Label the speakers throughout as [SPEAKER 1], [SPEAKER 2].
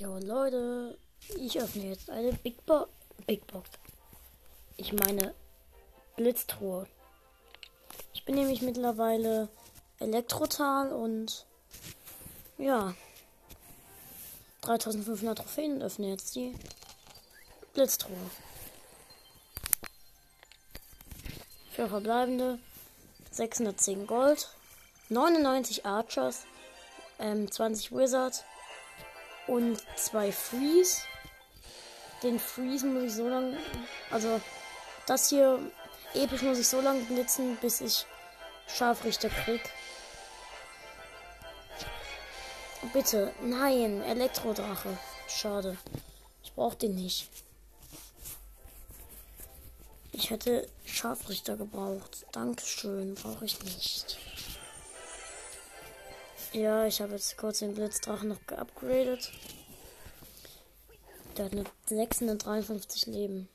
[SPEAKER 1] Jo Leute, ich öffne jetzt eine Big, Bo Big Box. Ich meine Blitztruhe. Ich bin nämlich mittlerweile Elektrotal und ja 3500 Trophäen öffne jetzt die Blitztruhe. Für verbleibende 610 Gold, 99 Archers, ähm, 20 Wizards und zwei Freeze. Den Freeze muss ich so lange, also das hier episch muss ich so lange blitzen, bis ich Scharfrichter krieg. Bitte, nein, Elektrodrache. Schade. Ich brauch den nicht. Ich hätte Scharfrichter gebraucht. Dankeschön, brauche ich nicht. Ja, ich habe jetzt kurz den Blitzdrachen noch geupgradet. Der hat eine 653 Leben.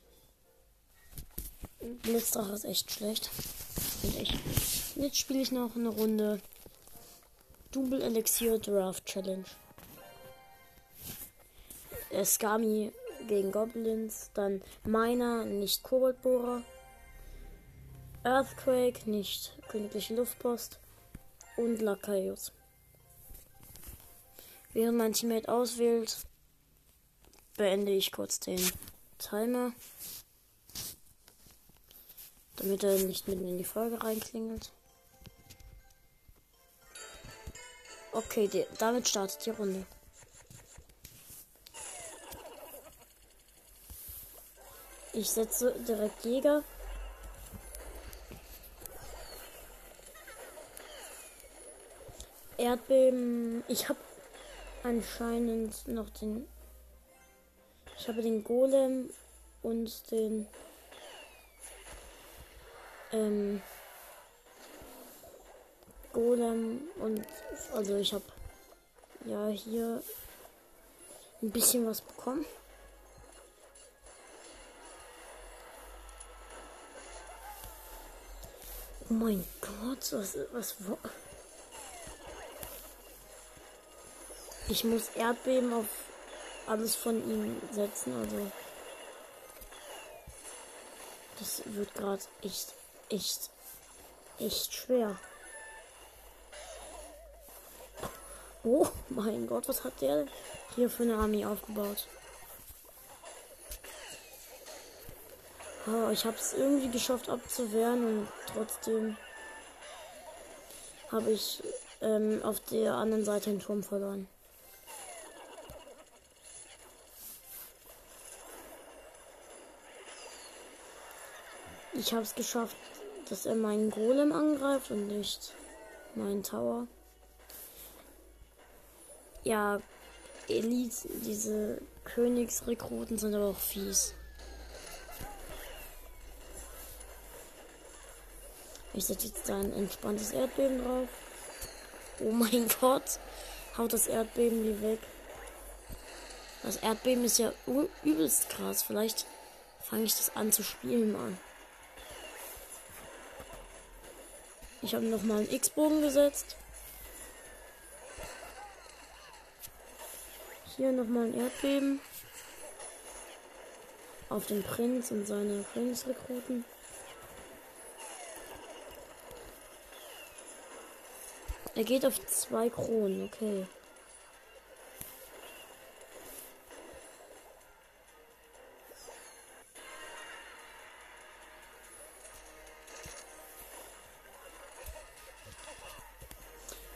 [SPEAKER 1] Blitzdrache ist echt schlecht. Jetzt spiele ich noch eine Runde Double Elixir Draft Challenge. Skami gegen Goblins, dann Miner, nicht Koboldbohrer, Earthquake, nicht Königliche Luftpost und Lakaios. Während mein Teammate auswählt, beende ich kurz den Timer, damit er nicht mitten in die Folge reinklingelt. Okay, die, damit startet die Runde. Ich setze direkt Jäger. Erdbeben. Ich habe anscheinend noch den. Ich habe den Golem und den. Ähm, Golem und also ich habe ja hier ein bisschen was bekommen. Oh mein Gott, was was Ich muss Erdbeben auf alles von ihm setzen, also. Das wird gerade echt, echt, echt schwer. Oh mein Gott, was hat der hier für eine Armee aufgebaut? Oh, ich habe es irgendwie geschafft abzuwehren und trotzdem habe ich ähm, auf der anderen Seite den Turm verloren. Ich habe es geschafft, dass er meinen Golem angreift und nicht meinen Tower. Ja, Elite, diese Königsrekruten sind aber auch fies. Ich setze jetzt ein entspanntes Erdbeben drauf. Oh mein Gott. Haut das Erdbeben wie weg. Das Erdbeben ist ja übelst krass. Vielleicht fange ich das an zu spielen mal. Ich habe noch mal einen X-Bogen gesetzt. Hier noch mal ein Erdbeben. Auf den Prinz und seine Königsrekruten. Er geht auf zwei Kronen, okay.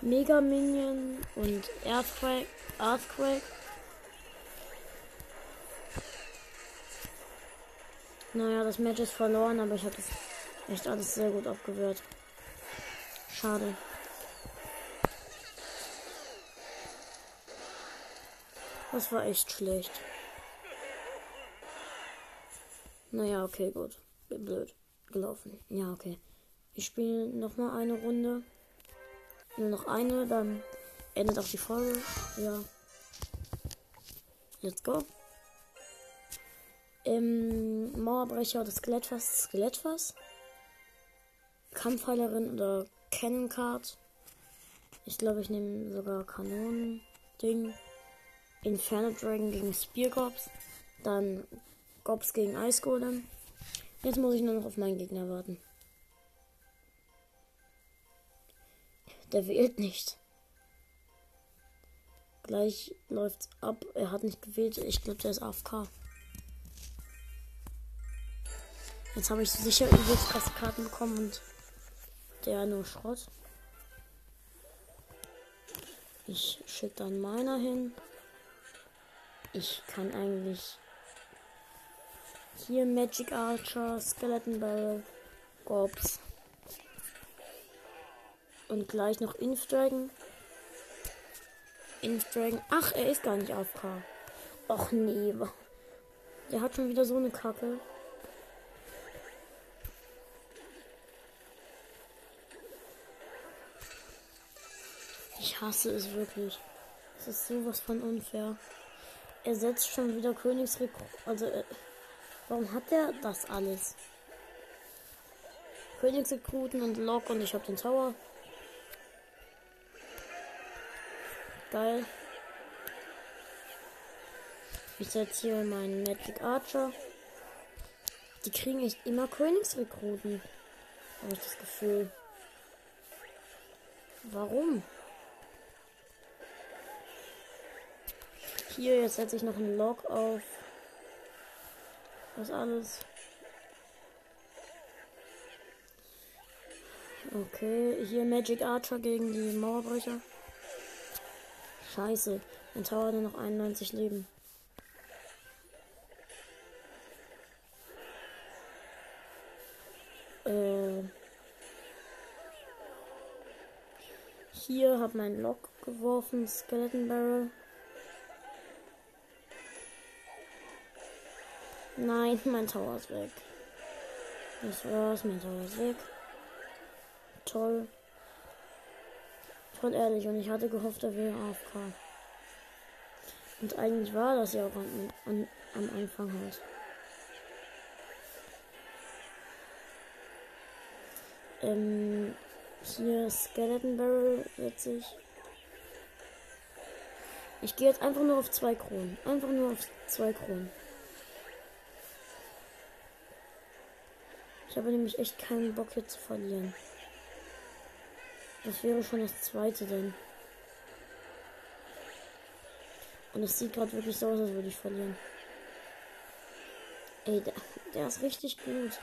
[SPEAKER 1] Mega Minion und Earthquake. Earthquake. Naja, das Match ist verloren, aber ich habe das echt alles sehr gut abgewehrt. Schade. Das war echt schlecht. Naja, okay, gut. Blöd gelaufen. Ja, okay. Ich spiele noch mal eine Runde. Nur noch eine, dann endet auch die Folge. Ja. Let's go. Ähm, Mauerbrecher oder Skelettfass. Skelettfass. Kampfheilerin oder Cannon Card. Ich glaube, ich nehme sogar Kanonen-Ding. Inferno Dragon gegen Spear Gops. Dann Gops gegen Ice Golem. Jetzt muss ich nur noch auf meinen Gegner warten. Der wählt nicht. Gleich läuft's ab. Er hat nicht gewählt. Ich glaube, der ist AFK. Jetzt habe ich sicher übelst Karten bekommen und der nur Schrott. Ich schicke dann meiner hin. Ich kann eigentlich hier Magic Archer, Skeleton Barrel, Gorbs und gleich noch. Inf Dragon. Ach, er ist gar nicht AFK. Och nee. Der hat schon wieder so eine Kacke. Ich hasse es wirklich. Es ist sowas von unfair. Er setzt schon wieder Königsrekrut. Also, äh, warum hat er das alles? Königsrekruten und Lock und ich habe den Tower. Geil. Ich setze hier meinen Magic Archer. Die kriegen echt immer Königsrekruten. Habe ich das Gefühl. Warum? Hier, jetzt setze ich noch einen Log auf. Das alles. Okay, hier Magic Archer gegen die Mauerbrecher. Scheiße, mein Tower hat nur noch 91 Leben. Äh, hier habe mein Lock geworfen, Skeleton Barrel. Nein, mein Tower ist weg. Das war's, mein Tower ist weg. Toll. Voll ehrlich, und ich hatte gehofft, er wäre AFK. Und eigentlich war das ja auch an, an, am Anfang halt. Ähm, hier Skeleton Barrel ich. Ich gehe jetzt einfach nur auf zwei Kronen. Einfach nur auf zwei Kronen. Ich habe nämlich echt keinen Bock hier zu verlieren. Das wäre schon das zweite denn. Und es sieht gerade wirklich so aus, als würde ich verlieren. Ey, der, der ist richtig gut.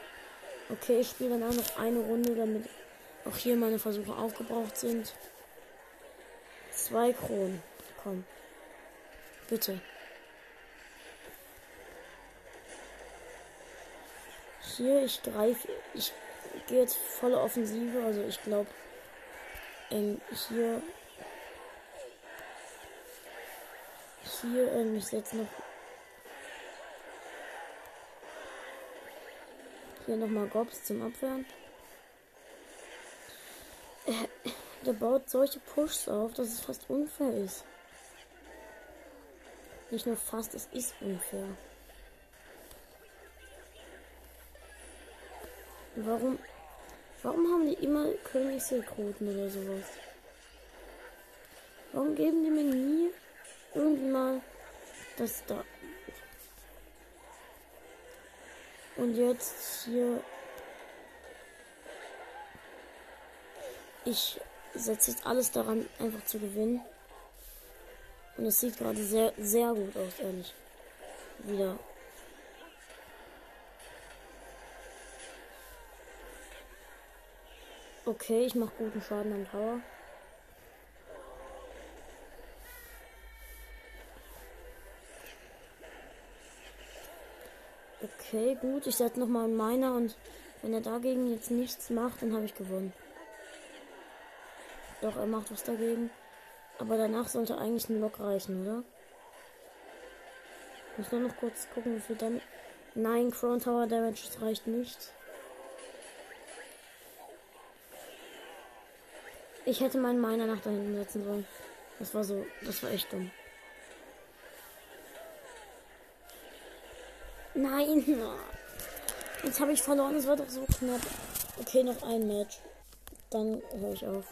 [SPEAKER 1] Okay, ich spiele dann auch noch eine Runde, damit auch hier meine Versuche aufgebraucht sind. Zwei Kronen. Komm. Bitte. hier, ich greife, ich gehe jetzt volle Offensive, also ich glaube, ähm, hier, hier, ähm, ich setze noch hier nochmal Gobs zum Abwehren. Äh, der baut solche Pushs auf, dass es fast unfair ist. Nicht nur fast, es ist unfair. Warum, warum haben die immer Königsrekruten oder sowas? Warum geben die mir nie irgendwie mal das da? Und jetzt hier. Ich setze jetzt alles daran, einfach zu gewinnen. Und es sieht gerade sehr, sehr gut aus, ehrlich. Wieder Okay, ich mache guten Schaden am Tower. Okay, gut. Ich setze nochmal einen Miner und wenn er dagegen jetzt nichts macht, dann habe ich gewonnen. Doch, er macht was dagegen. Aber danach sollte eigentlich ein Lock reichen, oder? Ich muss nur noch kurz gucken, wie viel dann. Nein, Crown Tower Damage, reicht nicht. Ich hätte meinen Miner nach da hinten setzen sollen. Das war so, das war echt dumm. Nein! Jetzt habe ich verloren, es war doch so knapp. Okay, noch ein Match. Dann höre ich auf.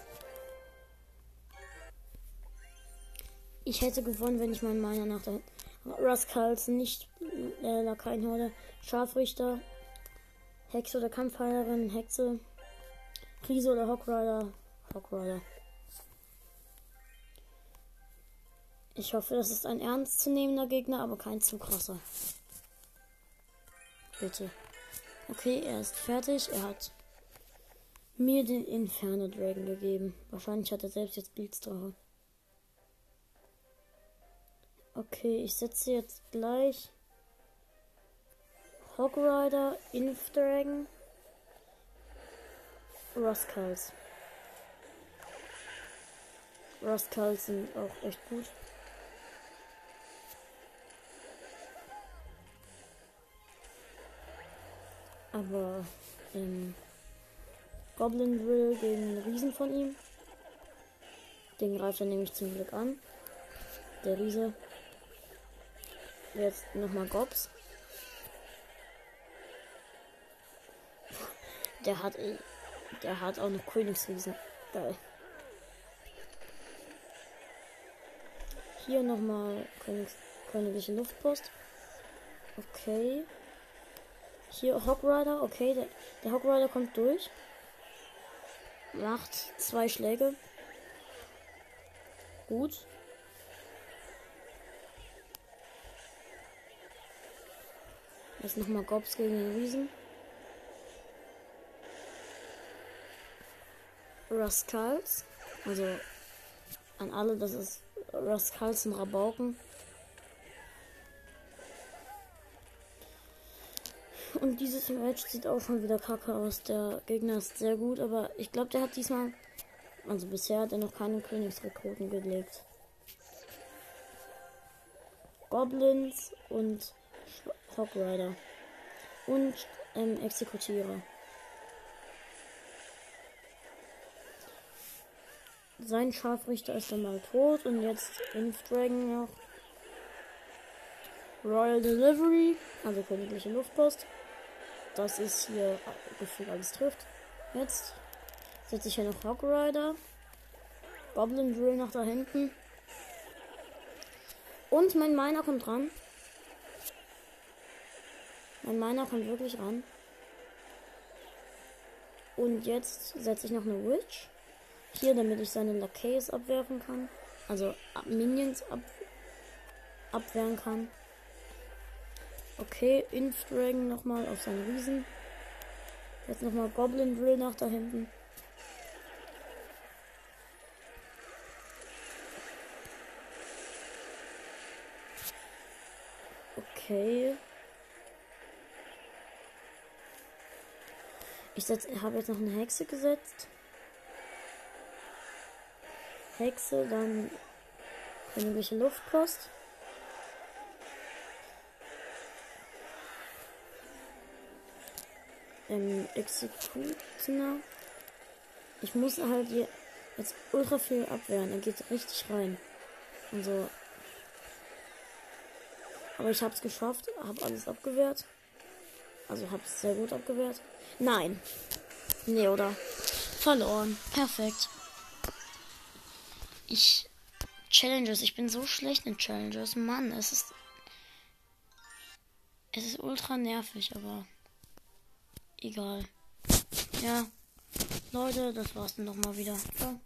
[SPEAKER 1] ich hätte gewonnen, wenn ich meinen Miner nach der Rascals nicht äh, Lakaienhorde, Scharfrichter, Hexe oder Kampfheilerin, Hexe, Krise oder Hockrider, Hockrider. Ich hoffe, das ist ein ernstzunehmender Gegner, aber kein zu krasser. Bitte. Okay, er ist fertig. Er hat mir den Inferno Dragon gegeben. Wahrscheinlich hat er selbst jetzt Blitzdrache. Okay, ich setze jetzt gleich Hog Rider, Inf Dragon, Rascals. Rascals sind auch echt gut. Aber ähm, Goblin Drill gegen Riesen von ihm. Den greift er nämlich zum Glück an. Der Riese. Jetzt nochmal Gobs. Der hat, der hat auch noch Königsriesen. Geil. Hier nochmal königliche Luftpost. Okay. Hier Hogrider, okay, der, der Hogrider kommt durch. Macht zwei Schläge. Gut. Jetzt nochmal Gobs gegen den Riesen. Rascals. Also an alle, das ist Rascals und Rabauken. Und dieses Match sieht auch schon wieder kacke aus. Der Gegner ist sehr gut, aber ich glaube, der hat diesmal, also bisher hat er noch keine Königsrekruten gelegt. Goblins und Hogrider. Und ähm, Exekutierer. Sein Scharfrichter ist dann mal tot und jetzt Inf Dragon noch. Royal Delivery, also königliche Luftpost das ist hier gefühlt alles trifft. Jetzt setze ich hier noch Hog Rider. Goblin Drill nach da hinten. Und mein Miner kommt ran. Mein Miner kommt wirklich ran. Und jetzt setze ich noch eine Witch. Hier, damit ich seine Lacays abwerfen kann. Also Minions ab abwehren kann. Okay, Inf Dragon nochmal auf seinen Riesen. Jetzt nochmal Goblin Drill nach da hinten. Okay. Ich habe jetzt noch eine Hexe gesetzt. Hexe, dann königliche Luftpost. ähm, Exekutioner. Ich muss halt hier jetzt ultra viel abwehren. Er geht richtig rein. Also. Aber ich hab's geschafft, hab alles abgewehrt. Also hab's sehr gut abgewehrt. Nein. Nee, oder? Verloren. Perfekt. Ich. Challenges. Ich bin so schlecht in Challenges. Mann, es ist. Es ist ultra nervig, aber egal. Ja, Leute, das war's dann nochmal wieder. Ciao.